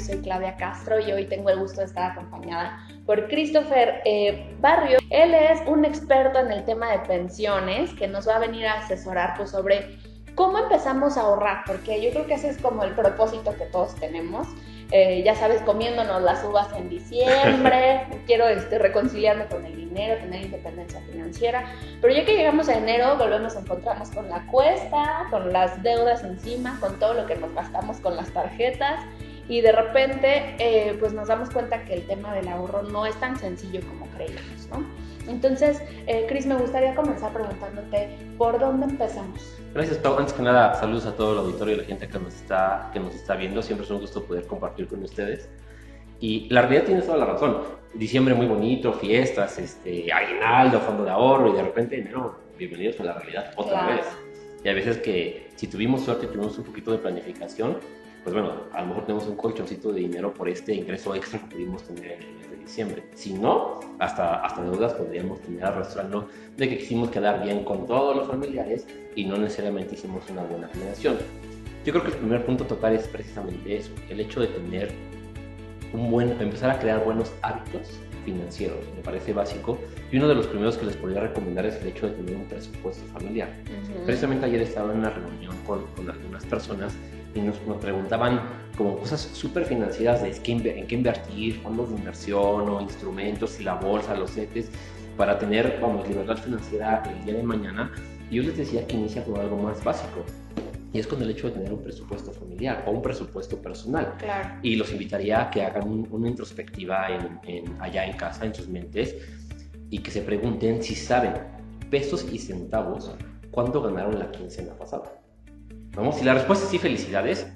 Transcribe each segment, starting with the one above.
yo soy Claudia Castro y hoy tengo el gusto de estar acompañada por Christopher eh, Barrio. Él es un experto en el tema de pensiones que nos va a venir a asesorar pues, sobre cómo empezamos a ahorrar, porque yo creo que ese es como el propósito que todos tenemos. Eh, ya sabes, comiéndonos las uvas en diciembre, quiero este, reconciliarme con el dinero, tener independencia financiera, pero ya que llegamos a enero volvemos a encontrarnos con la cuesta, con las deudas encima, con todo lo que nos gastamos con las tarjetas y de repente eh, pues nos damos cuenta que el tema del ahorro no es tan sencillo como creíamos, ¿no? Entonces, eh, Cris, me gustaría comenzar preguntándote, ¿por dónde empezamos? Gracias, Pau. Antes que nada, saludos a todo el auditorio y la gente que nos está, que nos está viendo. Siempre es un gusto poder compartir con ustedes. Y la realidad tiene toda la razón. Diciembre muy bonito, fiestas, este, aguinaldo, fondo de ahorro y de repente enero, bienvenidos a la realidad otra vez. Y a veces que si tuvimos suerte tuvimos un poquito de planificación, pues bueno, a lo mejor tenemos un colchoncito de dinero por este ingreso extra que pudimos tener en el mes de diciembre. Si no, hasta, hasta deudas podríamos tener arrastrando de que quisimos quedar bien con todos los familiares y no necesariamente hicimos una buena planeación. Yo creo que el primer punto a tocar es precisamente eso, el hecho de tener un buen, empezar a crear buenos hábitos financieros, me parece básico. Y uno de los primeros que les podría recomendar es el hecho de tener un presupuesto familiar. Precisamente ayer estaba en una reunión con, con algunas personas y nos, preguntaban como cosas súper financieras de en qué invertir, fondos de inversión o instrumentos y la bolsa, los CETES, para tener, vamos, libertad financiera el día de mañana. Y yo les decía que inicia con algo más básico. Y es con el hecho de tener un presupuesto familiar o un presupuesto personal. Claro. Y los invitaría a que hagan una introspectiva en, allá en casa, en sus mentes, y que se pregunten si saben pesos y centavos cuánto ganaron la quincena pasada. Vamos, si la respuesta es sí, felicidades,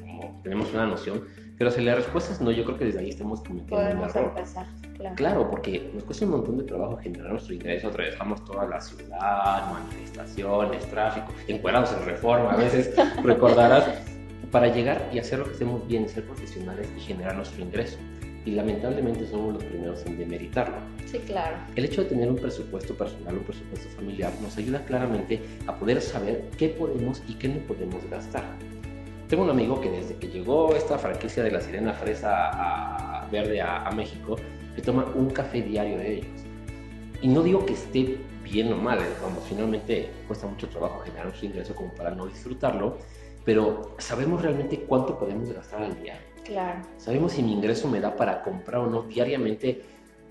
tenemos una noción, pero si la respuesta es no, yo creo que desde ahí estamos cometiendo Podemos un error. Empezar, claro. claro. porque nos cuesta un montón de trabajo generar nuestro ingreso, atravesamos toda la ciudad, manifestaciones, tráfico, encuadrados en reforma, a veces recordarás, para llegar y hacer lo que hacemos bien, ser profesionales y generar nuestro ingreso y lamentablemente somos los primeros en demeritarlo. Sí, claro. El hecho de tener un presupuesto personal, un presupuesto familiar, nos ayuda claramente a poder saber qué podemos y qué no podemos gastar. Tengo un amigo que desde que llegó esta franquicia de la Sirena Fresa Verde a, a México, le toma un café diario de ellos. Y no digo que esté bien o mal, vamos, finalmente cuesta mucho trabajo generar un ingreso como para no disfrutarlo, pero sabemos realmente cuánto podemos gastar al día Claro. Sabemos si mi ingreso me da para comprar o no diariamente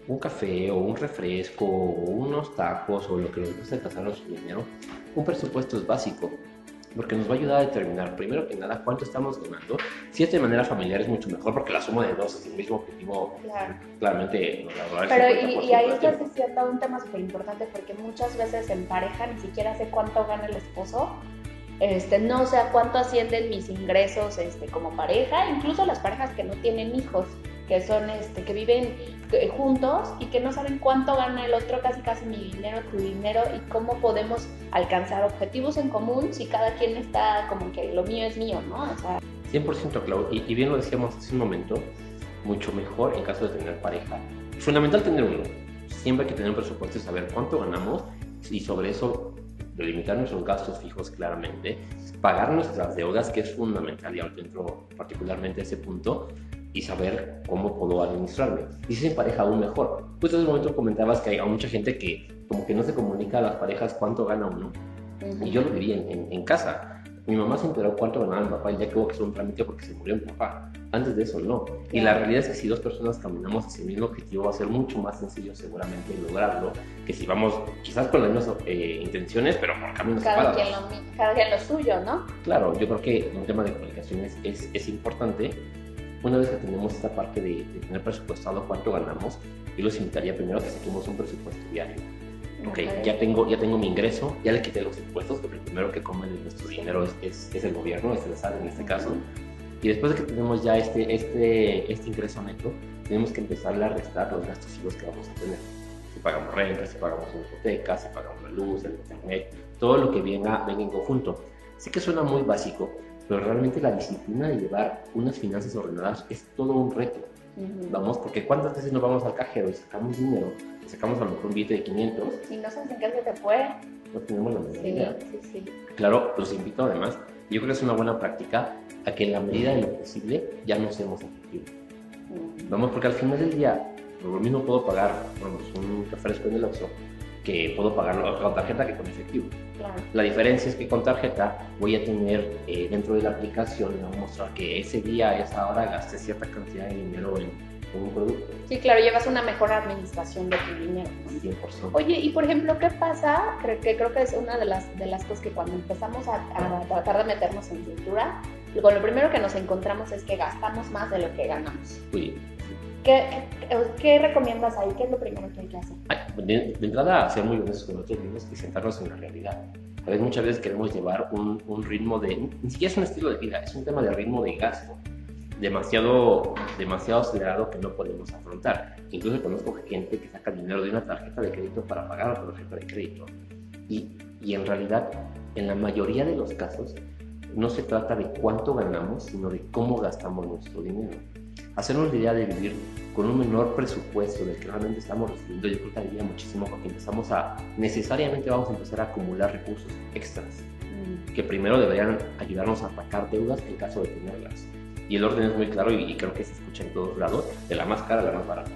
un café o un refresco o unos tacos o lo que nos gusta gastar nuestro dinero. Un presupuesto es básico porque nos va a ayudar a determinar, primero que nada, cuánto estamos ganando. Si es de manera familiar es mucho mejor porque la suma de dos es el mismo objetivo. Claro. Claramente nos Pero y, y ahí estás diciendo un tema súper importante porque muchas veces en pareja ni siquiera sé cuánto gana el esposo este, no sé a cuánto ascienden mis ingresos este, como pareja, incluso las parejas que no tienen hijos, que son, este, que viven eh, juntos y que no saben cuánto gana el otro, casi casi mi dinero, tu dinero, y cómo podemos alcanzar objetivos en común si cada quien está como que lo mío es mío, ¿no? O sea, 100% Clau, y, y bien lo decíamos hace un momento, mucho mejor en caso de tener pareja. Fundamental tener uno. Siempre hay que tener un presupuesto y saber cuánto ganamos y sobre eso delimitar nuestros gastos fijos claramente, pagar nuestras deudas, que es fundamental, y ahora entro particularmente a ese punto, y saber cómo puedo administrarme. Y si es en pareja, aún mejor. Pues en ese momento comentabas que hay mucha gente que como que no se comunica a las parejas cuánto gana uno. Y yo lo diría en, en casa mi mamá se enteró cuánto ganaba mi papá y ya que hubo que hacer un trámite porque se murió mi papá. Antes de eso, no. Y la realidad es que si dos personas caminamos hacia el mismo objetivo, va a ser mucho más sencillo seguramente lograrlo que si vamos quizás con las mismas eh, intenciones, pero por caminos cada quien, lo, cada quien lo suyo, ¿no? Claro, yo creo que un tema de comunicación es, es, es importante. Una vez que tenemos esta parte de, de tener presupuestado cuánto ganamos, yo los invitaría primero a que saquemos un presupuesto diario ok, ya tengo, ya tengo mi ingreso, ya le quité los impuestos, porque el primero que come de nuestro dinero es, es, el gobierno, es el SAT en este caso. Y después de que tenemos ya este, este, este ingreso neto, tenemos que empezar a restar los gastos fijos que vamos a tener. Si pagamos renta, si pagamos una hipoteca, si pagamos la luz, el internet, todo lo que venga, venga en conjunto. Sí que suena muy básico, pero realmente la disciplina de llevar unas finanzas ordenadas es todo un reto. Vamos, porque ¿cuántas veces nos vamos al cajero y sacamos dinero sacamos a lo mejor un billete de 500. Y no sabes en qué se te fue. No tenemos la menor sí, Sí, sí. Claro, los invito además, yo creo que es una buena práctica a que en la medida de lo posible ya no seamos efectivos. Vamos, porque al final del día, por lo mismo puedo pagar vamos, un refresco en el Oxxo que puedo pagarlo con tarjeta que con efectivo. Claro. La diferencia es que con tarjeta voy a tener eh, dentro de la aplicación, me va a mostrar que ese día, a esa hora, gasté cierta cantidad de dinero en, en un producto. Sí, claro, llevas una mejor administración de tu dinero. ¿no? 100%. Oye, y por ejemplo, ¿qué pasa? Creo que, creo que es una de las, de las cosas que cuando empezamos a, a tratar de meternos en cultura, lo, primero que nos encontramos es que gastamos más de lo que ganamos. ¿Qué, qué, recomiendas ahí? ¿Qué es lo primero que hay que hacer? ay, de, de entrada, ser muy honestos con nosotros mismos y sentarnos en la realidad. A veces, muchas veces queremos llevar un, un ritmo de, ni siquiera es un estilo de vida, es un tema de ritmo de gasto demasiado, demasiado acelerado que no podemos afrontar. Incluso conozco gente que saca dinero de una tarjeta de crédito para pagar otra tarjeta de crédito. Y, y en realidad, en la mayoría de los casos, no se trata de cuánto ganamos, sino de cómo gastamos nuestro dinero. Hacernos la idea de vivir con un menor presupuesto del que realmente estamos recibiendo, yo creo que ayuda muchísimo porque empezamos a, necesariamente vamos a empezar a acumular recursos extras, que primero deberían ayudarnos a atacar deudas en caso de tenerlas. Y el orden es muy claro y, y creo que se escucha en todos lados, de la más cara a la más barata.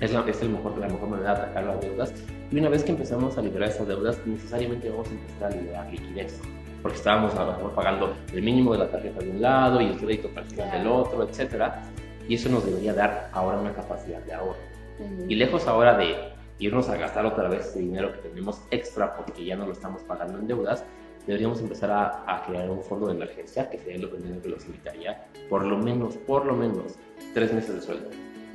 Es, la, es el mejor, la mejor manera de atacar las deudas. Y una vez que empezamos a liberar esas deudas, necesariamente vamos a empezar a liberar liquidez. Porque estábamos a lo mejor pagando el mínimo de la tarjeta de un lado y el crédito parcial del otro, etcétera. Y eso nos debería dar ahora una capacidad de ahorro. Ujú. Y lejos ahora de irnos a gastar otra vez ese dinero que tenemos extra porque ya no lo estamos pagando en deudas, deberíamos empezar a, a crear un fondo de emergencia, que sería lo primero que los invitaría, por lo menos, por lo menos, tres meses de sueldo.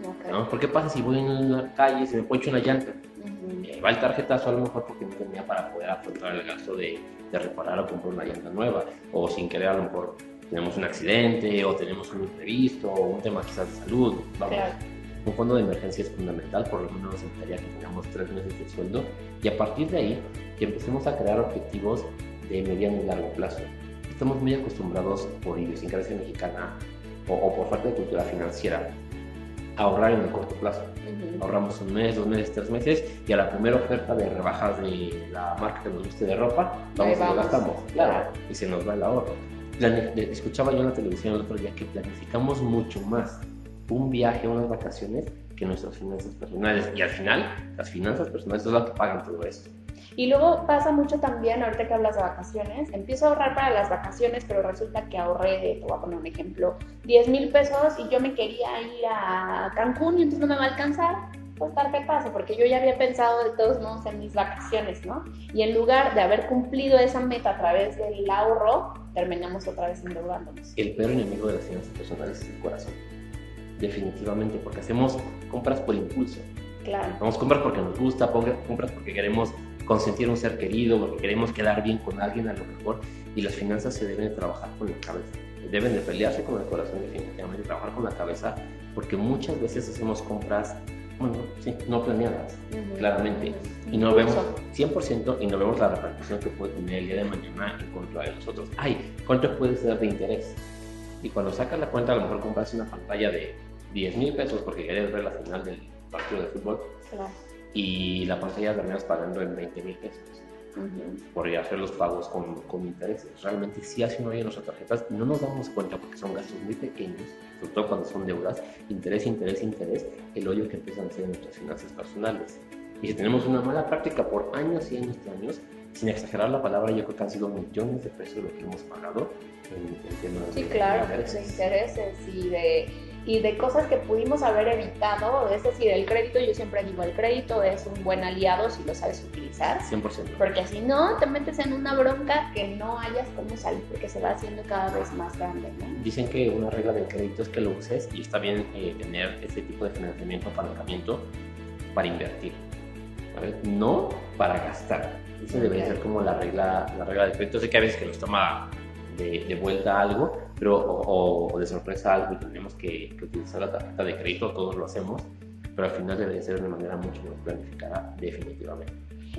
Ok. ¿no? ¿Por qué pasa si voy en la calle y se me poncho una llanta? Ujú. Eh, va el tarjetazo a lo mejor porque no tenía para poder afrontar el gasto de, de reparar o comprar una llanta nueva, o sin querer a lo mejor tenemos un accidente o tenemos un imprevisto o un tema quizás de salud. Vamos, Claro. un fondo de emergencia es fundamental, por lo menos nos invitaría que tengamos tres meses de sueldo y a partir de ahí que empecemos a crear objetivos de mediano y largo plazo. Estamos muy acostumbrados por idiosincrasia mexicana o, o por falta de cultura financiera a ahorrar en el corto plazo. Ujú. Ahorramos un mes, dos meses, tres meses y a la primera oferta de rebajas de la marca que nos guste de ropa, vamos y lo gastamos, Claro. y se nos va el ahorro. Escuchaba yo en la televisión el otro día que planificamos mucho más un viaje, unas vacaciones, que nuestras finanzas personales. Y al final, las finanzas personales son las que pagan todo esto. Y luego pasa mucho también, ahorita que hablas de vacaciones, empiezo a ahorrar para las vacaciones, pero resulta que ahorré, te voy a poner un ejemplo, 10 mil pesos y yo me quería ir a Cancún y entonces no me va a alcanzar, pues tarjetazo, porque yo ya había pensado de todos modos en mis vacaciones, ¿no? Y en lugar de haber cumplido esa meta a través del ahorro, terminamos otra vez endeudándonos. El peor enemigo de las finanzas personales es el corazón. Definitivamente, porque hacemos compras por impulso. Claro. Vamos compras porque nos gusta, compras porque queremos consentir a un ser querido, porque queremos quedar bien con alguien a lo mejor. Y las finanzas se deben de trabajar con la cabeza. Deben de pelearse con el corazón, definitivamente, trabajar con la cabeza, porque muchas veces hacemos compras, bueno, sí, no planeadas, claramente. Y no vemos Impulso. 100% y no vemos la repercusión que puede tener el día de mañana en contra de nosotros. Ay, ¿cuánto puede ser de interés? Y cuando sacas la cuenta, a lo mejor compras una pantalla de 10 mil pesos porque quieres ver la final del partido de fútbol Claro. y la pantalla terminas pagando en 20 mil pesos Ujú. por hacer los pagos con, con intereses. Realmente sí hace uno en nuestras tarjetas no nos damos cuenta porque son gastos muy pequeños, sobre todo cuando son deudas, interés, interés, interés, el hoyo que empiezan a hacer en nuestras finanzas personales. Y si tenemos una mala práctica por años y años y años, sin exagerar la palabra, yo creo que han sido millones de pesos lo que hemos pagado en, en temas Sí, de claro, de intereses. intereses y de, y de cosas que pudimos haber evitado. Es decir, el crédito, yo siempre digo, el crédito es un buen aliado si lo sabes utilizar. 100%. Porque si no, te metes en una bronca que no hayas cómo salir, porque se va haciendo cada vez más grande, ¿no? Dicen que una regla del crédito es que lo uses y está bien eh, tener ese tipo de financiamiento, apalancamiento para invertir, ¿sabes? no para gastar. Esa debería Ok. ser como la regla, la regla del crédito. Sé que a veces que nos toma de, de vuelta algo, pero o, o- de sorpresa algo y tenemos que, que utilizar la tarjeta de crédito, todos lo hacemos, pero al final debería ser de manera mucho más planificada, definitivamente.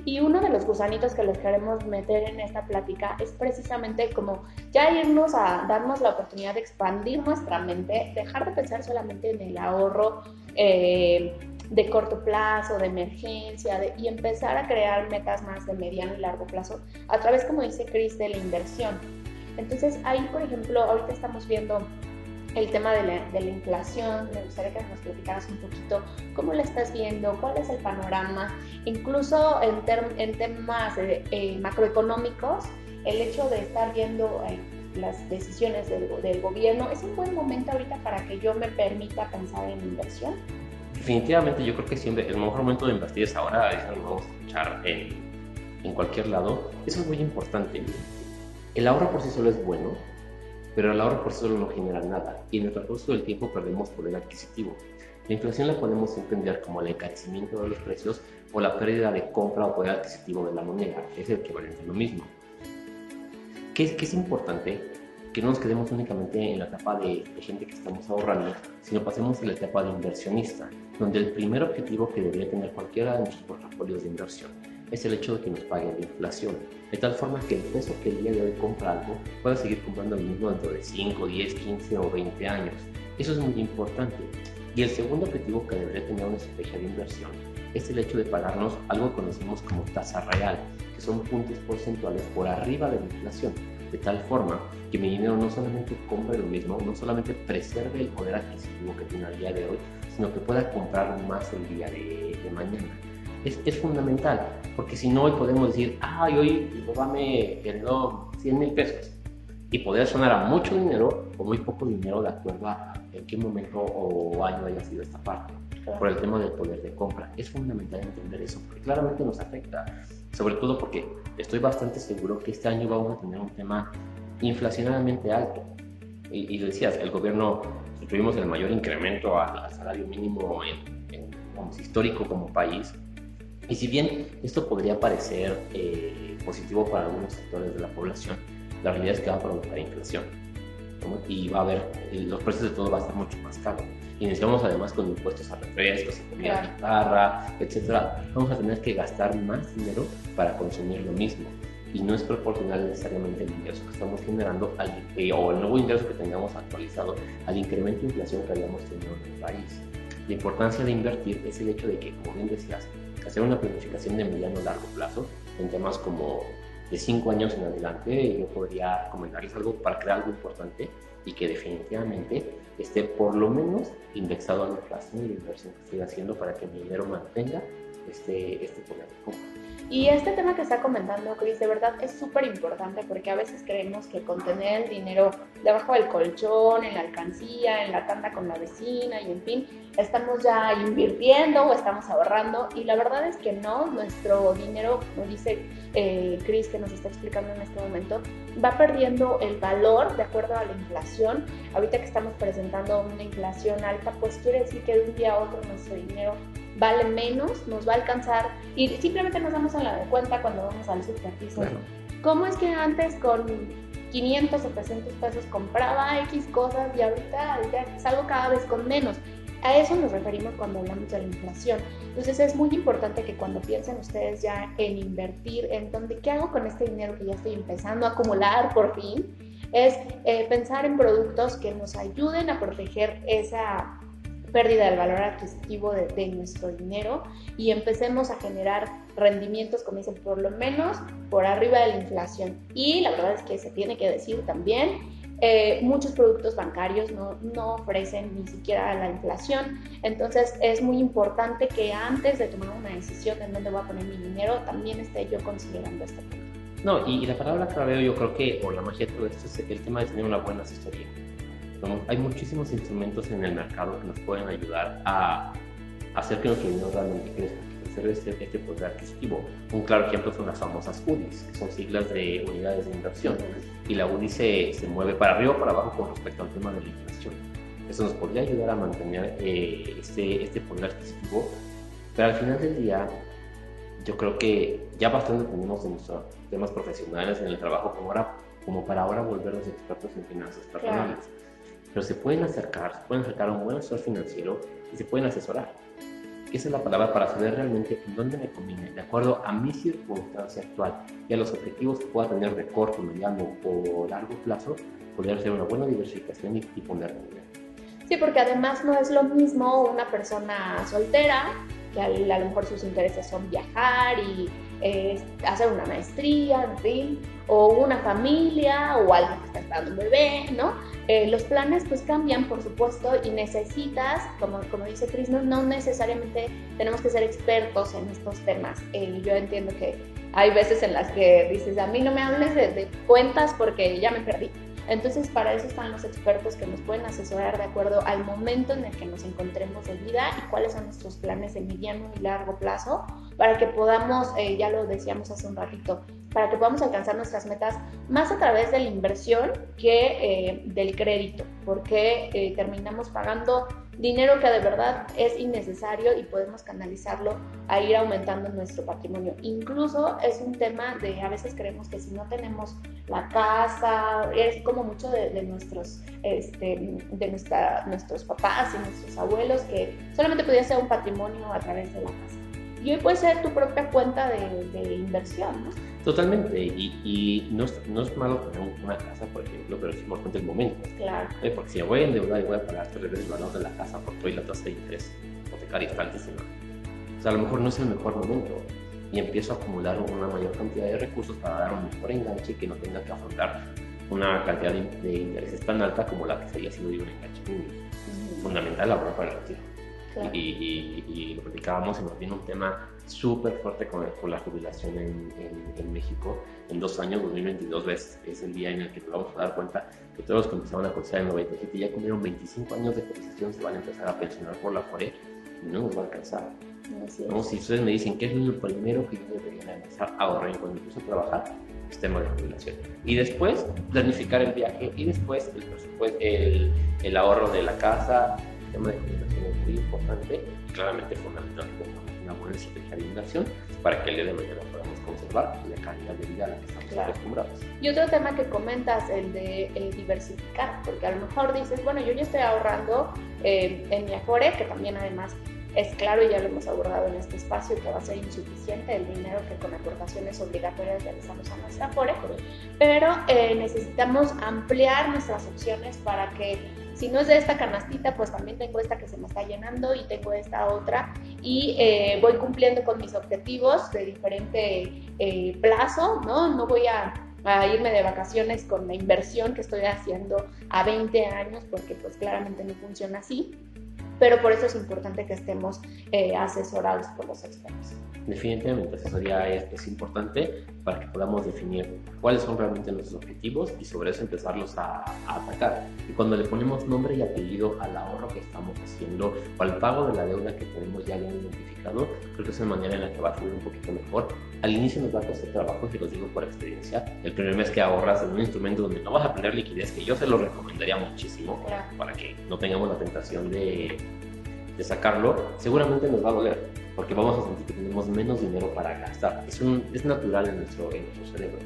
Y uno de los gusanitos que les queremos meter en esta plática es precisamente como ya irnos a darnos la oportunidad de expandir nuestra mente, dejar de pensar solamente en el ahorro eh, de corto plazo, de emergencia, de- y empezar a crear metas más de mediano y largo plazo a través, como dice Chris, de la inversión. Entonces ahí, por ejemplo, ahorita estamos viendo el tema de la, inflación. Me gustaría que nos platicaras un poquito cómo la estás viendo, cuál es el panorama, incluso en, en temas eh, macroeconómicos, el hecho de estar viendo eh, las decisiones del, gobierno, ¿es un buen momento ahorita para que yo me permita pensar en inversión? Definitivamente, yo creo que siempre el mejor momento de invertir es ahora, eso lo vamos a escuchar en, en cualquier lado. Eso es muy importante. El ahorro por sí solo es bueno, pero el ahorro por sí solo no genera nada y en el transcurso del tiempo perdemos poder adquisitivo. La inflación la podemos entender como el encarecimiento de los precios o la pérdida de compra o poder adquisitivo de la moneda, es el equivalente a lo mismo. ¿Qué qué es importante? Que no nos quedemos únicamente en la etapa de, de, gente que estamos ahorrando, sino pasemos a la etapa de inversionista, donde el primer objetivo que debería tener cualquiera de nuestros portafolios de inversión es el hecho de que nos pague la inflación, de tal forma que el peso que el día de hoy compra algo pueda seguir comprando el mismo dentro de 5, 10, 15 o 20 años. Eso es muy importante. Y el segundo objetivo que debería tener una estrategia de inversión es el hecho de pagarnos algo que conocemos como tasa real, que son puntos porcentuales por arriba de la inflación, de tal forma que mi dinero no solamente compre lo mismo, no solamente preserve el poder adquisitivo que tiene al día de hoy, sino que pueda comprar más el día de mañana es, es, fundamental, porque si no hoy podemos decir, ay, hoy mi papá me heredó 100 mil pesos, y poder sonar a mucho dinero o muy poco dinero de acuerdo a en qué momento o año haya sido esta parte, claro. por el tema del poder de compra. Es fundamental entender eso, porque claramente nos afecta, sobre todo porque estoy bastante seguro que este año vamos a tener un tema inflacionariamente alto. Y, y decías, el gobierno, tuvimos el mayor incremento al, al salario mínimo en, en, histórico como país, y si bien esto podría parecer eh, positivo para algunos sectores de la población, la realidad es que va a provocar inflación. ¿no? Y va a haber, los precios de todo va a estar mucho más caro. Iniciamos además con impuestos a refrescos, a comida claro. chatarra, etc. Vamos a tener que gastar más dinero para consumir lo mismo. Y no es proporcional necesariamente el ingreso que estamos generando al, eh, o el nuevo ingreso que tengamos actualizado al incremento de inflación que habíamos tenido en el país. La importancia de invertir es el hecho de que, como bien decías, hacer una planificación de mediano largo plazo en temas como de cinco años en adelante, yo podría comentarles algo para crear algo importante y que definitivamente esté por lo menos indexado a la inflación y la inversión que estoy haciendo para que mi dinero mantenga este, este poder de compra. Y este tema que está comentando Chris, de verdad es súper importante porque a veces creemos que con tener el dinero debajo del colchón, en la alcancía, en la tanda con la vecina y en fin, estamos ya invirtiendo o estamos ahorrando y la verdad es que no, nuestro dinero, como dice eh, Chris que nos está explicando en este momento, va perdiendo el valor de acuerdo a la inflación. Ahorita que estamos presentando una inflación alta, pues quiere decir que de un día a otro nuestro dinero vale menos, nos va a alcanzar y simplemente nos damos a la cuenta cuando vamos al superficie. Claro. ¿Cómo es que antes con 500 o 300 pesos compraba X cosas y ahorita ya salgo cada vez con menos? A eso nos referimos cuando hablamos de la inflación. Entonces es muy importante que cuando piensen ustedes ya en invertir, en dónde, ¿qué hago con este dinero que ya estoy empezando a acumular por fin? Es eh, pensar en productos que nos ayuden a proteger esa pérdida del valor adquisitivo de, de, nuestro dinero y empecemos a generar rendimientos, como dicen, por lo menos por arriba de la inflación. Y la verdad es que se tiene que decir también, eh, muchos productos bancarios no, no, ofrecen ni siquiera la inflación, entonces es muy importante que antes de tomar una decisión en dónde voy a poner mi dinero, también esté yo considerando este punto. No, y, y la palabra clave yo creo que, o la magia de todo esto es el tema de tener una buena asesoría Hay muchísimos instrumentos en el mercado que nos pueden ayudar a hacer que nuestro dinero realmente crezca, hacer este, este poder adquisitivo. Un claro ejemplo son las famosas UDIs, que son siglas de unidades de inversión. Y la UDI se, se mueve para arriba o para abajo con respecto al tema de la inflación. Eso nos podría ayudar a mantener eh, este, este poder adquisitivo, pero al final del día yo creo que ya bastante tenemos en nuestros temas profesionales, en el trabajo, como, ahora, como para ahora volvernos expertos en finanzas personales. Claro pero se pueden acercar, se pueden acercar a un buen asesor financiero y se pueden asesorar. Esa es la palabra para saber realmente en dónde me conviene, de acuerdo a mi circunstancia actual y a los objetivos que pueda tener de corto, mediano o largo plazo, poder hacer una buena diversificación y, y poner dinero. Sí, porque además no es lo mismo una persona soltera, que a, a lo mejor sus intereses son viajar y eh, hacer una maestría, en fin, o una familia, o alguien que está esperando un bebé, ¿no? Eh, los planes pues cambian, por supuesto, y necesitas, como, como dice Cris, no, necesariamente tenemos que ser expertos en estos temas. Eh, yo entiendo que hay veces en las que dices, a mí no me hables de, de cuentas porque ya me perdí. Entonces, para eso están los expertos que nos pueden asesorar de acuerdo al momento en el que nos encontremos en vida y cuáles son nuestros planes de mediano y largo plazo para que podamos, eh, ya lo decíamos hace un ratito, para que podamos alcanzar nuestras metas más a través de la inversión que eh, del crédito, porque eh, terminamos pagando dinero que de verdad es innecesario y podemos canalizarlo a ir aumentando nuestro patrimonio. Incluso es un tema de, a veces creemos que si no tenemos la casa, es como mucho de, nuestros, este, de nuestra, nuestros papás y nuestros abuelos, que solamente podía ser un patrimonio a través de la casa. Y hoy puede ser tu propia cuenta de, inversión, ¿no? Totalmente, y, no, es, no, es, malo tener una casa, por ejemplo, pero es importante el momento. Claro. ¿Eh? Porque si voy a endeudar y voy a pagar tres veces el valor de la casa porque hoy la tasa de interés hipotecaria está altísima, o sea, a lo mejor no es el mejor momento y empiezo a acumular una mayor cantidad de recursos para dar un mejor enganche que no tenga que afrontar una cantidad de, intereses tan alta como la que sería si no un enganche fundamental ahorrar para el retiro. Y, lo platicábamos y nos viene un tema súper fuerte con, con, la jubilación en, en, México. En dos años, 2022, ves, es el día en el que nos vamos a dar cuenta que todos los que empezaron a cotizar en 97 ya cumplieron 25 años de cotización, se van a empezar a pensionar por la FORE y no nos va a alcanzar. ¿no? Si ustedes me dicen qué es lo primero que yo debería empezar a ahorrar cuando empiezo a trabajar, el sistema de jubilación. Y después, planificar el viaje y después el, el, el ahorro de la casa, el tema de jubilación es muy importante claramente fundamental una buena estrategia de inversión para que el día de mañana podamos conservar la calidad de vida a la que estamos acostumbrados. Y otro tema que comentas, el de eh, diversificar, porque a lo mejor dices, bueno, yo ya estoy ahorrando eh, en mi Afore, que también además es claro y ya lo hemos abordado en este espacio que va a ser insuficiente el dinero que con aportaciones obligatorias realizamos a nuestra Afore, pero eh, necesitamos ampliar nuestras opciones para que si no es de esta canastita, pues también tengo esta que se me está llenando y tengo esta otra y eh, voy cumpliendo con mis objetivos de diferente eh, plazo, ¿no? No voy a, irme de vacaciones con la inversión que estoy haciendo a 20 años porque pues claramente no funciona así pero por eso es importante que estemos eh, asesorados por los expertos. Definitivamente, asesoría es, es, importante para que podamos definir cuáles son realmente nuestros objetivos y sobre eso empezarlos a, atacar. Y cuando le ponemos nombre y apellido al ahorro que estamos haciendo o al pago de la deuda que tenemos ya bien identificado, creo que es una manera en la que va a fluir un poquito mejor. Al inicio nos va a costar trabajo, y lo digo por experiencia. El primer mes que ahorras en un instrumento donde no vas a tener liquidez, que yo se lo recomendaría muchísimo para que no tengamos la tentación de de sacarlo, seguramente nos va a doler, porque vamos a sentir que tenemos menos dinero para gastar. Es, un, es natural en nuestro, en nuestro cerebro.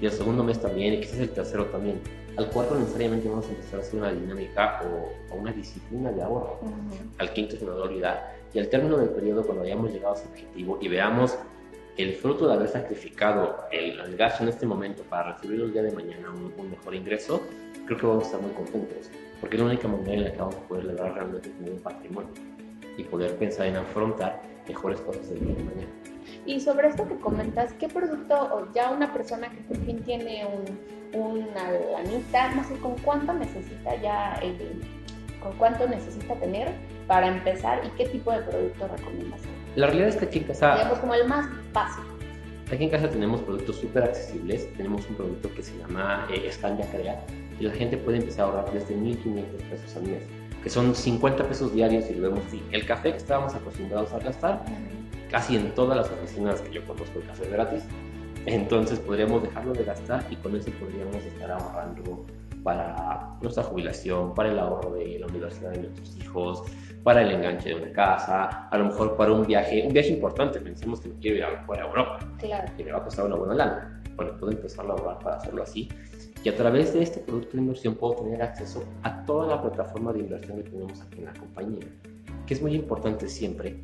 Y el segundo mes también, y quizás el tercero también. Al cuarto necesariamente vamos a empezar a hacer una dinámica o, una disciplina de ahorro. Al quinto se nos va a olvidar. Y al término del periodo, cuando hayamos llegado a ese objetivo y veamos el fruto de haber sacrificado el, gasto en este momento para recibir el día de mañana un, un, mejor ingreso, creo que vamos a estar muy contentos, porque es la única manera en la que vamos a poder lograr realmente tener un patrimonio y poder pensar en afrontar mejores cosas del día de mañana. Y sobre esto que comentas, ¿qué producto o ya una persona que por fin tiene un, una lanita, no sé con cuánto necesita ya, el, con cuánto necesita tener para empezar y qué tipo de producto recomiendas? La realidad es que aquí en casa... Digamos como el más básico. Aquí en casa tenemos productos súper accesibles. Tenemos un producto que se llama eh, Crea y la gente puede empezar a ahorrar desde 1.500 pesos al mes que son 50 pesos diarios y lo vemos así. El café que estábamos acostumbrados a gastar, casi en todas las oficinas que yo conozco el café es gratis, entonces podríamos dejarlo de gastar y con eso podríamos estar ahorrando para nuestra jubilación, para el ahorro de la universidad de nuestros hijos, para el enganche de una casa, a lo mejor para un viaje, un viaje importante, pensemos que me quiero ir a, a Europa claro. y me va a costar una buena lana. Bueno, puedo empezar a ahorrar para hacerlo así y a través de este producto de inversión puedo tener acceso a toda la plataforma de inversión que tenemos aquí en la compañía, que es muy importante siempre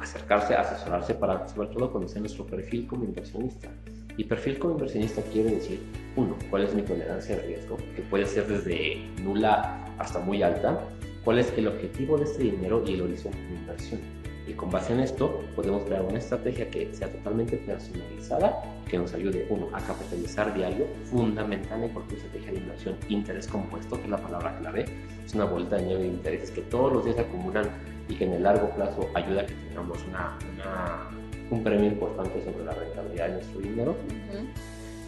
acercarse, asesorarse para sobre todo conocer nuestro perfil como inversionista. Y perfil como inversionista quiere decir, uno, cuál es mi tolerancia de riesgo, que puede ser desde nula hasta muy alta, cuál es el objetivo de este dinero y el horizonte de inversión. Y con base en esto podemos crear una estrategia que sea totalmente personalizada, que nos ayude, uno, a capitalizar diario, fundamental en cualquier estrategia de inversión, interés compuesto, que es la palabra clave, es una vuelta de nieve de intereses que todos los días se acumulan y que en el largo plazo ayuda a que tengamos una, un premio importante sobre la rentabilidad de nuestro dinero.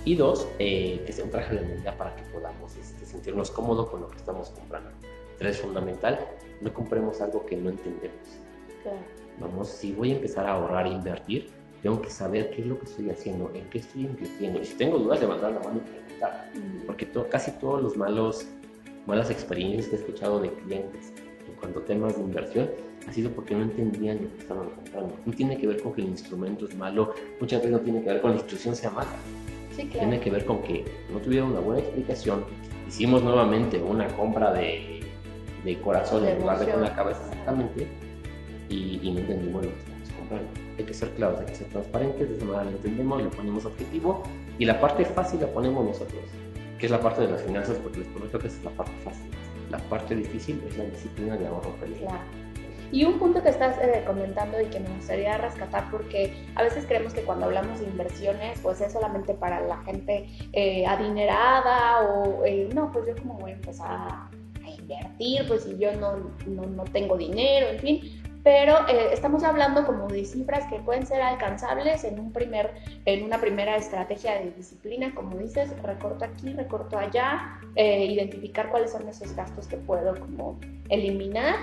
Y dos, eh, que sea un traje de medida para que podamos este, sentirnos cómodos con lo que estamos comprando. Tres, fundamental, no compremos algo que no entendemos. Vamos, si voy a empezar a ahorrar e invertir, tengo que saber qué es lo que estoy haciendo, en qué estoy invirtiendo. Y si tengo dudas, levantar la mano y preguntar. Porque casi todos los malos, malas experiencias que he escuchado de clientes en cuanto a temas de inversión ha sido porque no entendían lo que estaban comprando. No tiene que ver con que el instrumento es malo, muchas veces no tiene que ver con que la instrucción sea mala. Tiene que ver con que no tuvieron una buena explicación. Hicimos nuevamente una compra de, de corazón en lugar de con la cabeza exactamente y, y no entendimos lo que estamos comprando. Hay que ser claros, hay que ser transparentes, de esa manera lo entendemos, le ponemos objetivo y la parte fácil la ponemos nosotros, que es la parte de las finanzas, porque les prometo que esa es la parte fácil. La parte difícil es la disciplina de ahorro Claro. Y un punto que estás eh, comentando y que me gustaría rescatar, porque a veces creemos que cuando hablamos de inversiones, pues es solamente para la gente eh, adinerada o eh, no, pues yo como voy a empezar a, invertir, pues si yo no, no, no, tengo dinero, en fin pero eh, estamos hablando como de cifras que pueden ser alcanzables en, un primer, en una primera estrategia de disciplina, como dices, recorto aquí, recorto allá, eh, identificar cuáles son esos gastos que puedo como eliminar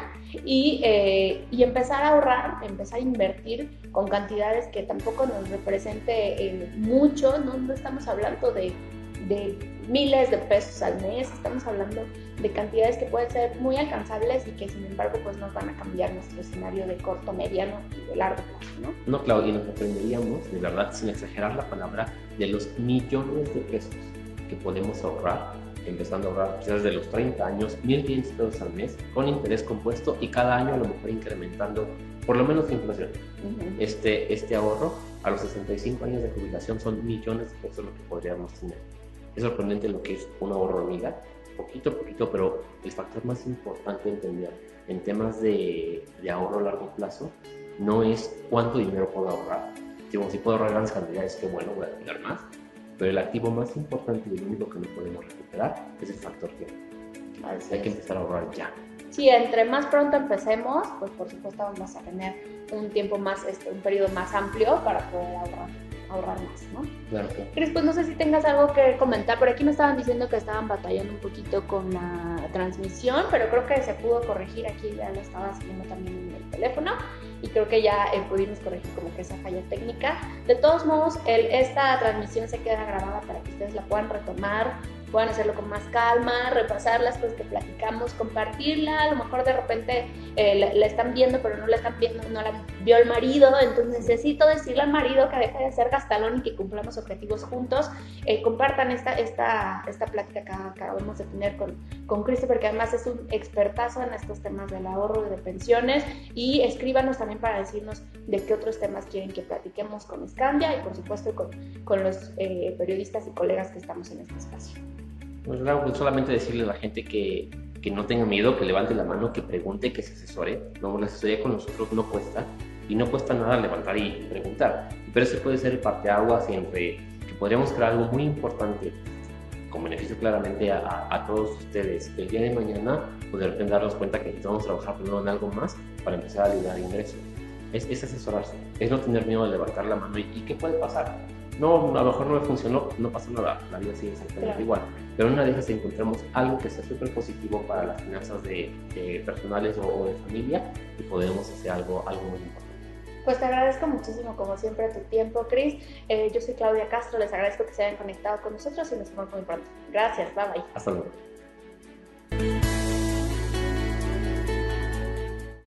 y, eh, y, empezar a ahorrar, empezar a invertir con cantidades que tampoco nos represente mucho, ¿no? no estamos hablando de de miles de pesos al mes, estamos hablando de cantidades que pueden ser muy alcanzables y que sin embargo pues nos van a cambiar nuestro escenario de corto, mediano y de largo plazo, ¿no? No, Claudia, nos aprenderíamos, de verdad, sin exagerar la palabra, de los millones de pesos que podemos ahorrar, empezando a ahorrar quizás desde los 30 años, 1.500 pesos al mes, con interés compuesto y cada año a lo mejor incrementando por lo menos la inflación. este, este ahorro a los 65 años de jubilación son millones de pesos lo que podríamos tener. Es sorprendente lo que es un ahorro hormiga, poquito a poquito, pero el factor más importante entender en temas de, de ahorro a largo plazo no es cuánto dinero puedo ahorrar. Digo, si puedo ahorrar grandes cantidades, qué bueno, voy a tener más. Pero el activo más importante y el único que no podemos recuperar es el factor tiempo. Hay que empezar a ahorrar ya. Sí, entre más pronto empecemos, pues por supuesto vamos a tener un tiempo más, este, un periodo más amplio para poder ahorrar ahorrar más, ¿no? Claro. Cris, pues no sé si tengas algo que comentar. Por aquí me estaban diciendo que estaban batallando un poquito con la transmisión, pero creo que se pudo corregir. Aquí ya lo estaba haciendo también en el teléfono y creo que ya eh, pudimos corregir como que esa falla técnica. De todos modos, el, esta transmisión se queda grabada para que ustedes la puedan retomar puedan hacerlo con más calma, repasar las cosas que platicamos, compartirla, a lo mejor de repente eh, la, están viendo pero no la están viendo, no la vio el marido, entonces necesito decirle al marido que deje de ser gastalón y que cumplamos objetivos juntos, eh, compartan esta, esta, esta plática que acabamos de tener con, con Christopher, que además es un expertazo en estos temas del ahorro de pensiones, y escríbanos también para decirnos de qué otros temas quieren que platiquemos con Scandia y por supuesto con, con los eh, periodistas y colegas que estamos en este espacio. Pues pues solamente decirle a la gente que, que, no tenga miedo, que levante la mano, que pregunte, que se asesore. No, la asesoría con nosotros no cuesta y no cuesta nada levantar y preguntar. Pero eso puede ser el parteaguas siempre, que podríamos crear algo muy importante con beneficio claramente a, a, todos ustedes. El día de mañana poder darnos cuenta que necesitamos trabajar primero en algo más para empezar a liderar ingresos. Es, es, asesorarse, es no tener miedo de levantar la mano. ¿Y, y qué puede pasar? No, a lo mejor no me funcionó, no pasa nada, la vida sigue exactamente igual. Pero una de esas encontramos algo que sea súper positivo para las finanzas de, personales o, de familia y podemos hacer algo, algo muy importante. Pues te agradezco muchísimo, como siempre, tu tiempo, Cris. Eh, yo soy Claudia Castro, les agradezco que se hayan conectado con nosotros y nos vemos muy pronto. Gracias, bye bye. Hasta luego.